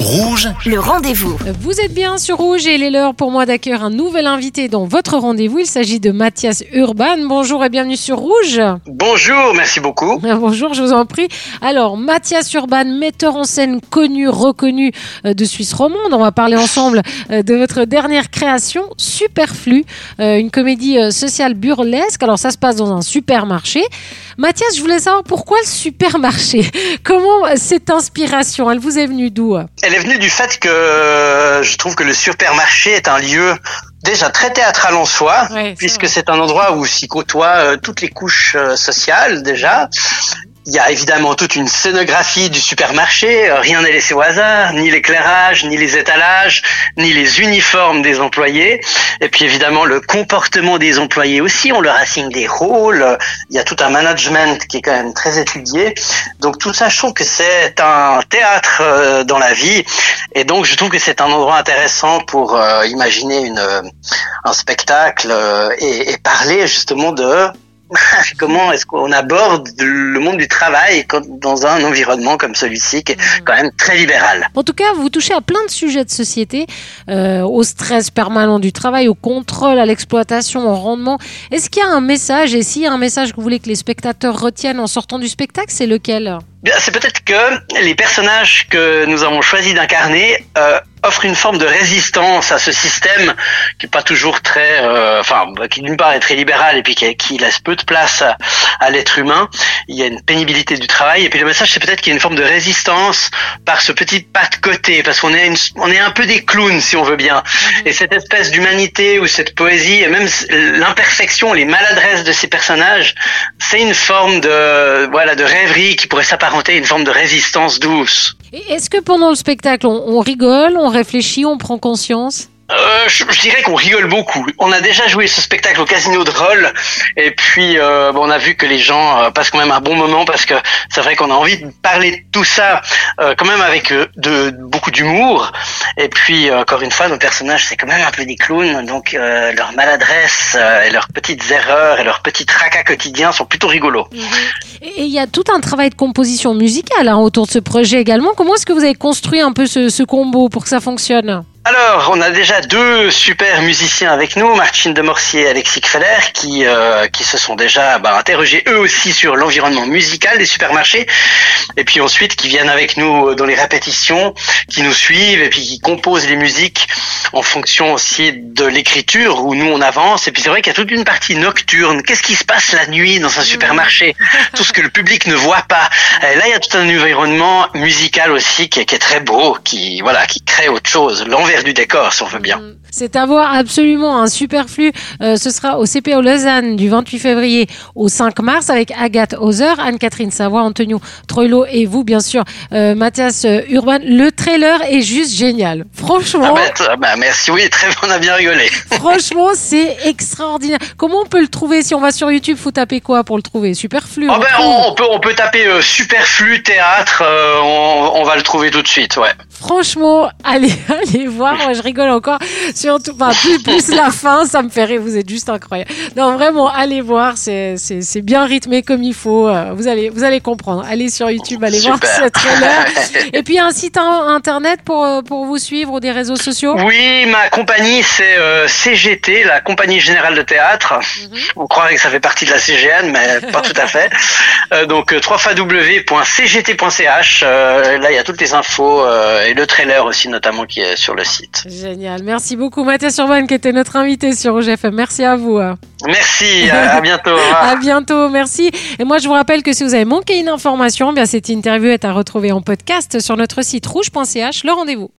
Rouge, Le rendez-vous. Vous êtes bien sur Rouge et il est l'heure pour moi d'accueillir un nouvel invité dans votre rendez-vous. Il s'agit de Mathias Urban. Bonjour et bienvenue sur Rouge. Bonjour, merci beaucoup. Bonjour, je vous en prie. Alors, Mathias Urban, metteur en scène connu, reconnu euh, de Suisse romande. On va parler ensemble euh, de votre dernière création, Superflu, euh, une comédie sociale burlesque. Alors, ça se passe dans un supermarché. Mathias, je voulais savoir pourquoi le supermarché? Comment cette inspiration? Elle vous est venue d'où? Elle est venue du fait que euh, je trouve que le supermarché est un lieu déjà très théâtral en soi, puisque c'est un endroit où s'y côtoient euh, toutes les couches euh, sociales déjà. Il y a évidemment toute une scénographie du supermarché, euh, rien n'est laissé au hasard, ni l'éclairage, ni les étalages, ni les uniformes des employés, et puis évidemment le comportement des employés aussi, on leur assigne des rôles, il y a tout un management qui est quand même très étudié, donc tout ça je trouve que c'est un théâtre euh, dans la vie, et donc je trouve que c'est un endroit intéressant pour euh, imaginer une, un spectacle et parler justement de comment est-ce qu'on aborde le monde du travail dans un environnement comme celui-ci qui est quand même très libéral? En tout cas, vous touchez à plein de sujets de société, euh, au stress permanent du travail, au contrôle, à l'exploitation, au rendement. Est-ce qu'il y a un message Et s'il y a un message que vous voulez que les spectateurs retiennent en sortant du spectacle, c'est lequel? C'est peut-être que les personnages que nous avons choisi d'incarner euh, offrent une forme de résistance à ce système qui est pas toujours très, euh, enfin, bah, qui d'une part est très libéral et puis qui, qui laisse peu de place à, à l'être humain. Il y a une pénibilité du travail. Et puis le message c'est peut-être qu'il y a une forme de résistance par ce petit pas de côté parce qu'on est une- on est un peu des clowns si on veut bien. Et cette espèce d'humanité ou cette poésie et même l'imperfection, les maladresses de ces personnages, c'est une forme de voilà de rêverie qui pourrait s'apparenter une forme de résistance douce. Est-ce que pendant le spectacle, on rigole, on réfléchit, on prend conscience? Euh, je, je dirais qu'on rigole beaucoup. On a déjà joué ce spectacle au Casino de Roll et puis euh, on a vu que les gens euh, passent quand même un bon moment parce que c'est vrai qu'on a envie de parler de tout ça euh, quand même avec euh, de, beaucoup d'humour. Et puis encore une fois, nos personnages c'est quand même un peu des clowns, donc leurs maladresses euh, et leurs petites erreurs et leurs petits tracas quotidiens sont plutôt rigolos. Et et il y a tout un travail de composition musicale hein, autour de ce projet également. Comment est-ce que vous avez construit un peu ce, ce combo pour que ça fonctionne? Alors, on a déjà deux super musiciens avec nous, Martine de Morcier et Alexis Feller, qui euh, qui se sont déjà bah, interrogés eux aussi sur l'environnement musical des supermarchés, et puis ensuite qui viennent avec nous dans les répétitions, qui nous suivent et puis qui composent les musiques en fonction aussi de l'écriture où nous on avance. Et puis c'est vrai qu'il y a toute une partie nocturne. Qu'est-ce qui se passe la nuit dans un supermarché? Tout ce que le public ne voit pas. Et là, il y a tout un environnement musical aussi qui est, qui est très beau, qui voilà, qui crée autre chose, l'envers du décor, si on veut bien. C'est à voir absolument un superflu. Euh, ce sera au CPO Lausanne du 28 février au 5 mars avec Agathe Hauser, Anne-Catherine Savoie, Antonio Troilo et vous, bien sûr, euh, Mathias euh, Urban. Le trailer est juste génial. Ah Franchement, bah, t- ah bah, merci, oui, très on a bien rigolé. franchement, c'est extraordinaire. Comment on peut le trouver si on va sur YouTube Faut taper quoi pour le trouver? Superflu. Oh on ben, trouve. on, on peut on peut taper euh, superflu théâtre, on, on va le trouver tout de suite, ouais. Franchement, allez, allez voir. Moi, je rigole encore. Surtout, enfin, plus, plus la fin, ça me fait rire. Vous êtes juste incroyable. Non, vraiment, allez voir. C'est, bien rythmé comme il faut. Euh, Vous allez, vous allez comprendre. Allez sur YouTube, allez voir ce trailer. Et puis, un site in- internet pour, euh, pour vous suivre ou des réseaux sociaux? Oui, ma compagnie c'est euh, CGT, la Compagnie Générale de Théâtre. On croirait que ça fait partie de la CGN, mais pas tout à fait. Euh, donc www.cgt.ch, euh, là il y a toutes les infos euh, et le trailer aussi notamment qui est sur le site. Génial. Merci beaucoup, Mathias Urban, qui était notre invité sur Rouge FM. Merci à vous. Merci, à, à bientôt. À bientôt, merci. Et moi, je vous rappelle que si vous avez manqué une information, eh bien cette interview est à retrouver en podcast sur notre site rouge.ch. Le rendez-vous.